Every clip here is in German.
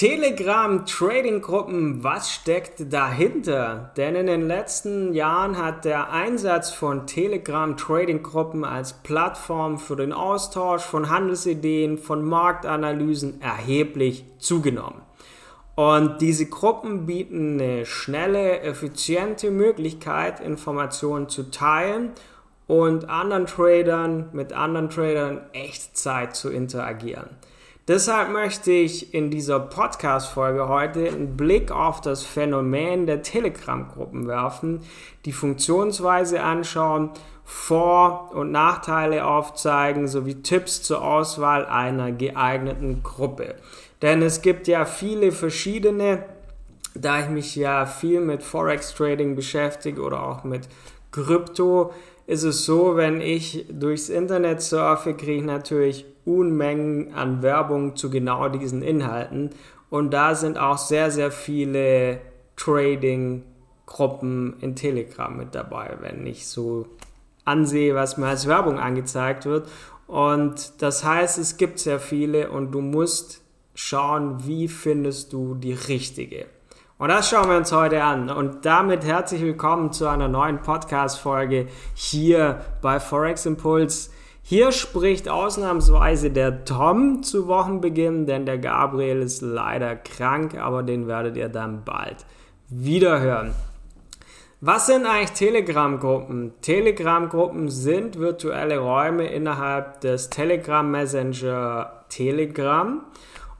Telegram Trading Gruppen, was steckt dahinter? Denn in den letzten Jahren hat der Einsatz von Telegram Trading Gruppen als Plattform für den Austausch von Handelsideen, von Marktanalysen erheblich zugenommen. Und diese Gruppen bieten eine schnelle, effiziente Möglichkeit, Informationen zu teilen und anderen Tradern, mit anderen Tradern Echtzeit zu interagieren. Deshalb möchte ich in dieser Podcast-Folge heute einen Blick auf das Phänomen der Telegram-Gruppen werfen, die Funktionsweise anschauen, Vor- und Nachteile aufzeigen sowie Tipps zur Auswahl einer geeigneten Gruppe. Denn es gibt ja viele verschiedene, da ich mich ja viel mit Forex-Trading beschäftige oder auch mit Krypto, ist es so, wenn ich durchs Internet surfe, kriege ich natürlich Unmengen an Werbung zu genau diesen Inhalten. Und da sind auch sehr, sehr viele Trading-Gruppen in Telegram mit dabei, wenn ich so ansehe, was mir als Werbung angezeigt wird. Und das heißt, es gibt sehr viele und du musst schauen, wie findest du die richtige. Und das schauen wir uns heute an. Und damit herzlich willkommen zu einer neuen Podcast-Folge hier bei Forex Impulse. Hier spricht ausnahmsweise der Tom zu Wochenbeginn, denn der Gabriel ist leider krank, aber den werdet ihr dann bald wieder hören. Was sind eigentlich Telegram-Gruppen? Telegram-Gruppen sind virtuelle Räume innerhalb des Telegram Messenger Telegram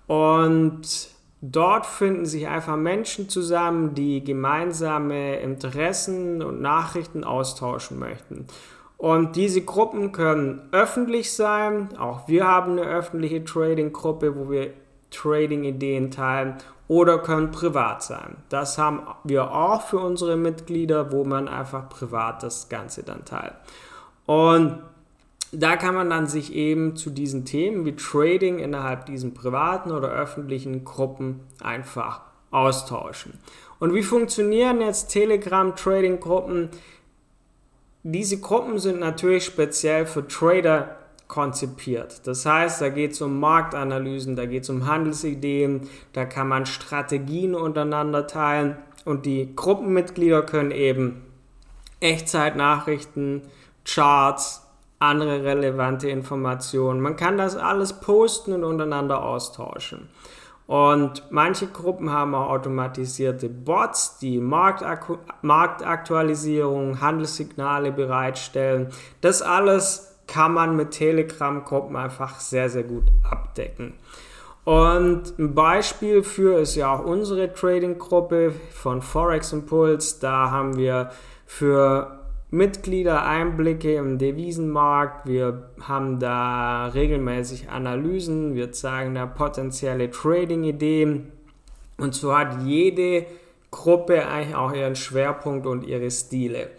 und dort finden sich einfach Menschen zusammen, die gemeinsame Interessen und Nachrichten austauschen möchten. Und diese Gruppen können öffentlich sein. Auch wir haben eine öffentliche Trading-Gruppe, wo wir Trading-Ideen teilen oder können privat sein. Das haben wir auch für unsere Mitglieder, wo man einfach privat das Ganze dann teilt. Und da kann man dann sich eben zu diesen Themen wie Trading innerhalb diesen privaten oder öffentlichen Gruppen einfach austauschen. Und wie funktionieren jetzt Telegram Trading Gruppen? Diese Gruppen sind natürlich speziell für Trader konzipiert. Das heißt, da geht es um Marktanalysen, da geht es um Handelsideen, da kann man Strategien untereinander teilen und die Gruppenmitglieder können eben Echtzeitnachrichten, Charts, andere relevante Informationen. Man kann das alles posten und untereinander austauschen. Und manche Gruppen haben auch automatisierte Bots, die Marktaktualisierung, Handelssignale bereitstellen. Das alles kann man mit Telegram-Gruppen einfach sehr, sehr gut abdecken. Und ein Beispiel für ist ja auch unsere Trading-Gruppe von Forex Impulse. Da haben wir für Mitglieder Einblicke im Devisenmarkt. Wir haben da regelmäßig Analysen. Wir zeigen da potenzielle Trading-Ideen. Und so hat jede Gruppe eigentlich auch ihren Schwerpunkt und ihre Stile.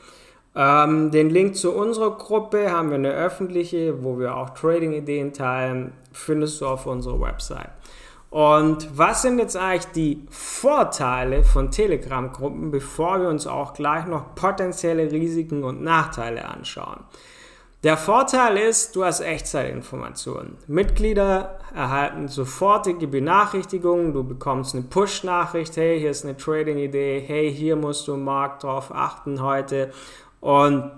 Ähm, den Link zu unserer Gruppe haben wir eine öffentliche, wo wir auch Trading-Ideen teilen, findest du auf unserer Website. Und was sind jetzt eigentlich die Vorteile von Telegram-Gruppen, bevor wir uns auch gleich noch potenzielle Risiken und Nachteile anschauen? Der Vorteil ist, du hast Echtzeitinformationen. Mitglieder erhalten sofortige Benachrichtigungen, du bekommst eine Push-Nachricht, hey, hier ist eine Trading-Idee, hey, hier musst du im Markt drauf achten heute und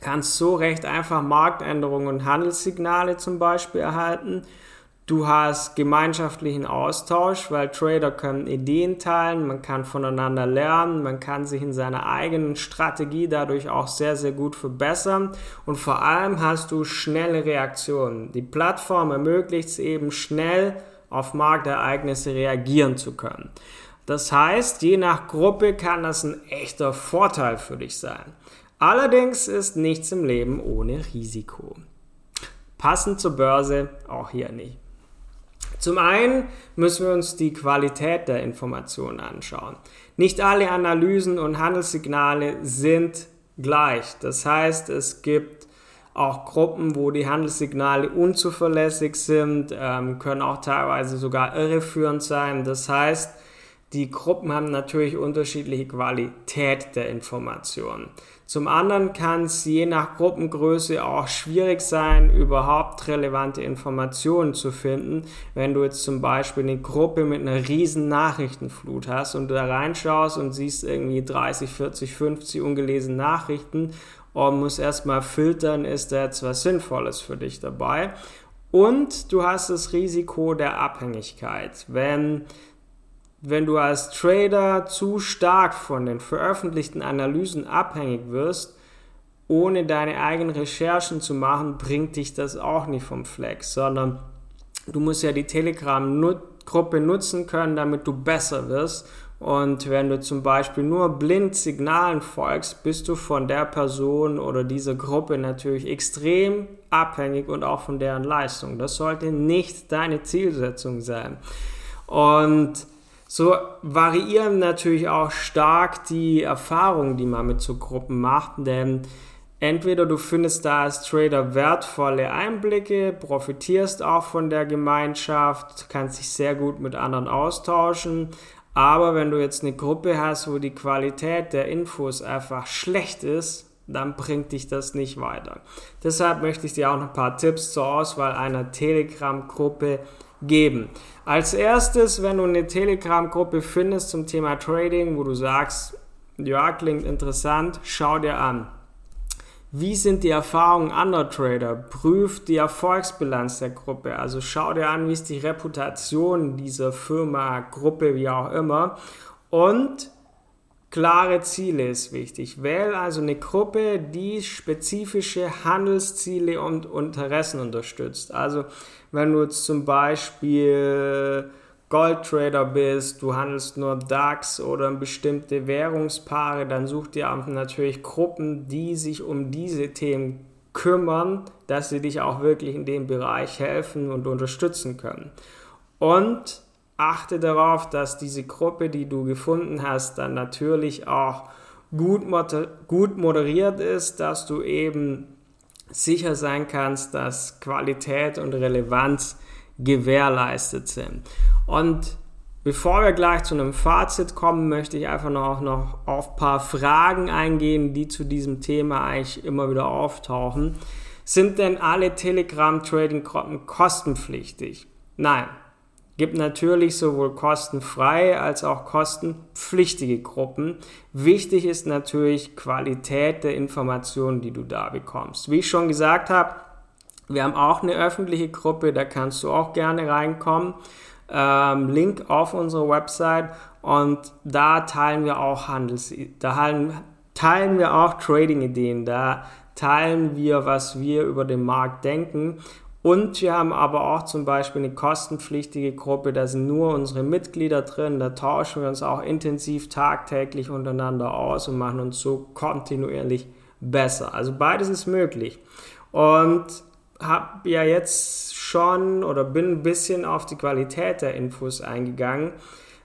kannst so recht einfach Marktänderungen und Handelssignale zum Beispiel erhalten. Du hast gemeinschaftlichen Austausch, weil Trader können Ideen teilen, man kann voneinander lernen, man kann sich in seiner eigenen Strategie dadurch auch sehr, sehr gut verbessern und vor allem hast du schnelle Reaktionen. Die Plattform ermöglicht es eben schnell auf Marktereignisse reagieren zu können. Das heißt, je nach Gruppe kann das ein echter Vorteil für dich sein. Allerdings ist nichts im Leben ohne Risiko. Passend zur Börse auch hier nicht. Zum einen müssen wir uns die Qualität der Informationen anschauen. Nicht alle Analysen und Handelssignale sind gleich. Das heißt, es gibt auch Gruppen, wo die Handelssignale unzuverlässig sind, ähm, können auch teilweise sogar irreführend sein. Das heißt, die Gruppen haben natürlich unterschiedliche Qualität der Informationen. Zum anderen kann es je nach Gruppengröße auch schwierig sein, überhaupt relevante Informationen zu finden. Wenn du jetzt zum Beispiel eine Gruppe mit einer riesen Nachrichtenflut hast und du da reinschaust und siehst irgendwie 30, 40, 50 ungelesene Nachrichten und musst erstmal filtern, ist da jetzt was Sinnvolles für dich dabei. Und du hast das Risiko der Abhängigkeit. Wenn wenn du als Trader zu stark von den veröffentlichten Analysen abhängig wirst, ohne deine eigenen Recherchen zu machen, bringt dich das auch nicht vom Fleck, sondern du musst ja die Telegram-Gruppe nutzen können, damit du besser wirst. Und wenn du zum Beispiel nur blind Signalen folgst, bist du von der Person oder dieser Gruppe natürlich extrem abhängig und auch von deren Leistung. Das sollte nicht deine Zielsetzung sein. Und so variieren natürlich auch stark die Erfahrungen, die man mit so Gruppen macht, denn entweder du findest da als Trader wertvolle Einblicke, profitierst auch von der Gemeinschaft, kannst dich sehr gut mit anderen austauschen, aber wenn du jetzt eine Gruppe hast, wo die Qualität der Infos einfach schlecht ist, dann bringt dich das nicht weiter. Deshalb möchte ich dir auch noch ein paar Tipps zur Auswahl einer Telegram-Gruppe geben. Als erstes, wenn du eine Telegram-Gruppe findest zum Thema Trading, wo du sagst, ja, klingt interessant, schau dir an. Wie sind die Erfahrungen anderer Trader? Prüf die Erfolgsbilanz der Gruppe. Also schau dir an, wie ist die Reputation dieser Firma, Gruppe, wie auch immer. Und klare Ziele ist wichtig. Wähl also eine Gruppe, die spezifische Handelsziele und Interessen unterstützt. Also wenn du jetzt zum Beispiel Goldtrader bist, du handelst nur DAX oder bestimmte Währungspaare, dann such dir natürlich Gruppen, die sich um diese Themen kümmern, dass sie dich auch wirklich in dem Bereich helfen und unterstützen können. Und achte darauf, dass diese Gruppe, die du gefunden hast, dann natürlich auch gut, gut moderiert ist, dass du eben sicher sein kannst, dass Qualität und Relevanz gewährleistet sind. Und bevor wir gleich zu einem Fazit kommen, möchte ich einfach noch, noch auf ein paar Fragen eingehen, die zu diesem Thema eigentlich immer wieder auftauchen. Sind denn alle Telegram-Trading-Gruppen kostenpflichtig? Nein, gibt natürlich sowohl kostenfreie als auch kostenpflichtige Gruppen. Wichtig ist natürlich Qualität der Informationen, die du da bekommst. Wie ich schon gesagt habe, wir haben auch eine öffentliche Gruppe, da kannst du auch gerne reinkommen. Ähm, Link auf unserer Website und da teilen wir auch Handels, da teilen wir auch Trading-Ideen, da teilen wir, was wir über den Markt denken und wir haben aber auch zum Beispiel eine kostenpflichtige Gruppe, da sind nur unsere Mitglieder drin, da tauschen wir uns auch intensiv tagtäglich untereinander aus und machen uns so kontinuierlich besser. Also beides ist möglich. Und habe ja jetzt schon oder bin ein bisschen auf die Qualität der Infos eingegangen.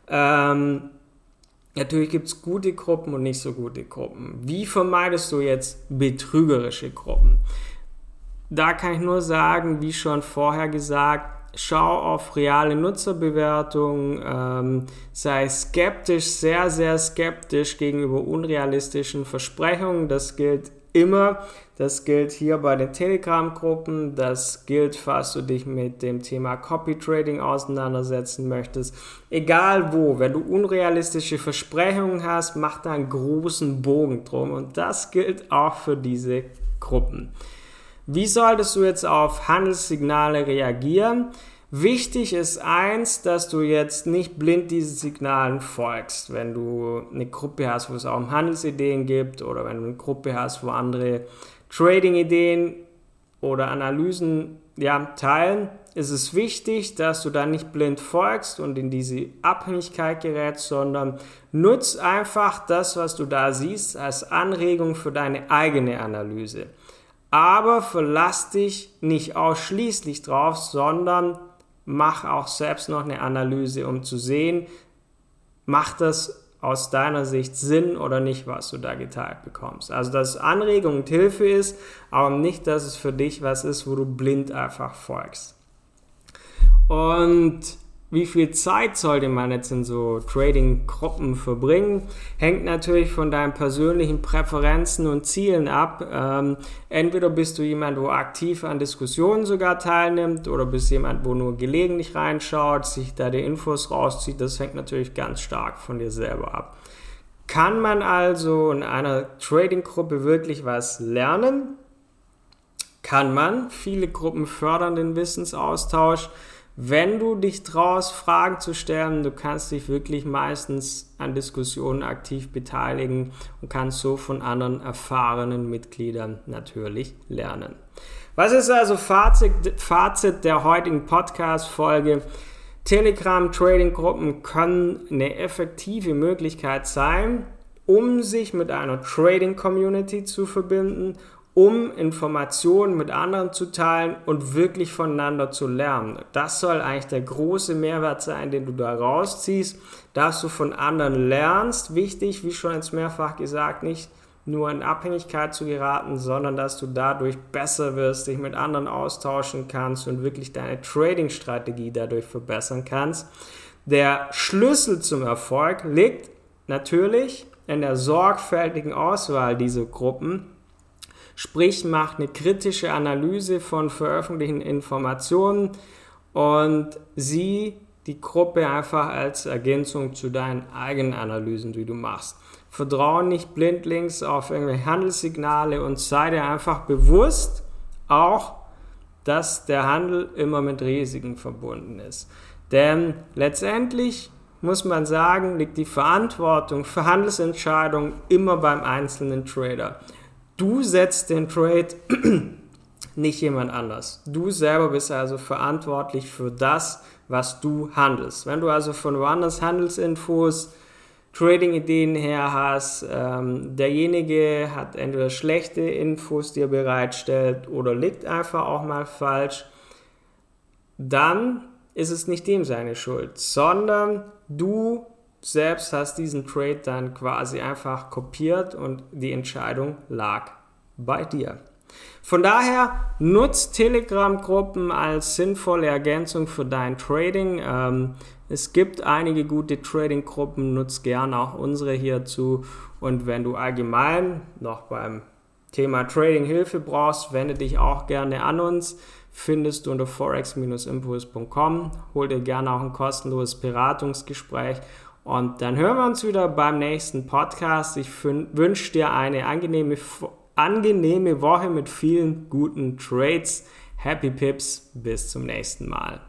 Ähm, natürlich gibt es gute Gruppen und nicht so gute Gruppen. Wie vermeidest du jetzt betrügerische Gruppen? Da kann ich nur sagen, wie schon vorher gesagt, schau auf reale Nutzerbewertungen, ähm, sei skeptisch, sehr, sehr skeptisch gegenüber unrealistischen Versprechungen. Das gilt immer. Das gilt hier bei den Telegram-Gruppen. Das gilt, falls du dich mit dem Thema Copy Trading auseinandersetzen möchtest. Egal wo, wenn du unrealistische Versprechungen hast, mach da einen großen Bogen drum. Und das gilt auch für diese Gruppen. Wie solltest du jetzt auf Handelssignale reagieren? Wichtig ist eins, dass du jetzt nicht blind diesen Signalen folgst. Wenn du eine Gruppe hast, wo es auch um Handelsideen gibt oder wenn du eine Gruppe hast, wo andere Trading-Ideen oder Analysen ja, teilen, ist es wichtig, dass du da nicht blind folgst und in diese Abhängigkeit gerätst, sondern nutz einfach das, was du da siehst, als Anregung für deine eigene Analyse aber verlass dich nicht ausschließlich drauf, sondern mach auch selbst noch eine Analyse, um zu sehen, macht das aus deiner Sicht Sinn oder nicht, was du da geteilt bekommst. Also, dass Anregung und Hilfe ist, aber nicht, dass es für dich was ist, wo du blind einfach folgst. Und wie viel Zeit sollte man jetzt in so Trading-Gruppen verbringen? Hängt natürlich von deinen persönlichen Präferenzen und Zielen ab. Ähm, entweder bist du jemand, wo aktiv an Diskussionen sogar teilnimmt, oder bist jemand, wo nur gelegentlich reinschaut, sich da die Infos rauszieht. Das hängt natürlich ganz stark von dir selber ab. Kann man also in einer Trading-Gruppe wirklich was lernen? Kann man. Viele Gruppen fördern den Wissensaustausch wenn du dich traust, Fragen zu stellen, du kannst dich wirklich meistens an Diskussionen aktiv beteiligen und kannst so von anderen erfahrenen Mitgliedern natürlich lernen. Was ist also Fazit, Fazit der heutigen Podcast-Folge? Telegram-Trading-Gruppen können eine effektive Möglichkeit sein, um sich mit einer Trading-Community zu verbinden um Informationen mit anderen zu teilen und wirklich voneinander zu lernen. Das soll eigentlich der große Mehrwert sein, den du da rausziehst, dass du von anderen lernst. Wichtig, wie schon jetzt mehrfach gesagt, nicht nur in Abhängigkeit zu geraten, sondern dass du dadurch besser wirst, dich mit anderen austauschen kannst und wirklich deine Trading-Strategie dadurch verbessern kannst. Der Schlüssel zum Erfolg liegt natürlich in der sorgfältigen Auswahl dieser Gruppen Sprich, macht eine kritische Analyse von veröffentlichten Informationen und sieh die Gruppe einfach als Ergänzung zu deinen eigenen Analysen, die du machst. Vertraue nicht blindlings auf irgendwelche Handelssignale und sei dir einfach bewusst auch, dass der Handel immer mit Risiken verbunden ist. Denn letztendlich muss man sagen, liegt die Verantwortung für Handelsentscheidungen immer beim einzelnen Trader. Du setzt den Trade, nicht jemand anders. Du selber bist also verantwortlich für das, was du handelst. Wenn du also von woanders Handelsinfos, Trading-Ideen her hast, ähm, derjenige hat entweder schlechte Infos, die er bereitstellt, oder liegt einfach auch mal falsch, dann ist es nicht dem seine Schuld, sondern du selbst hast diesen Trade dann quasi einfach kopiert und die Entscheidung lag bei dir. Von daher nutzt Telegram-Gruppen als sinnvolle Ergänzung für dein Trading. Ähm, es gibt einige gute Trading-Gruppen, nutzt gerne auch unsere hierzu. Und wenn du allgemein noch beim Thema Trading Hilfe brauchst, wende dich auch gerne an uns. Findest du unter forex-impuls.com. Hol dir gerne auch ein kostenloses Beratungsgespräch und dann hören wir uns wieder beim nächsten Podcast. Ich wünsche dir eine angenehme, angenehme Woche mit vielen guten Trades. Happy Pips, bis zum nächsten Mal.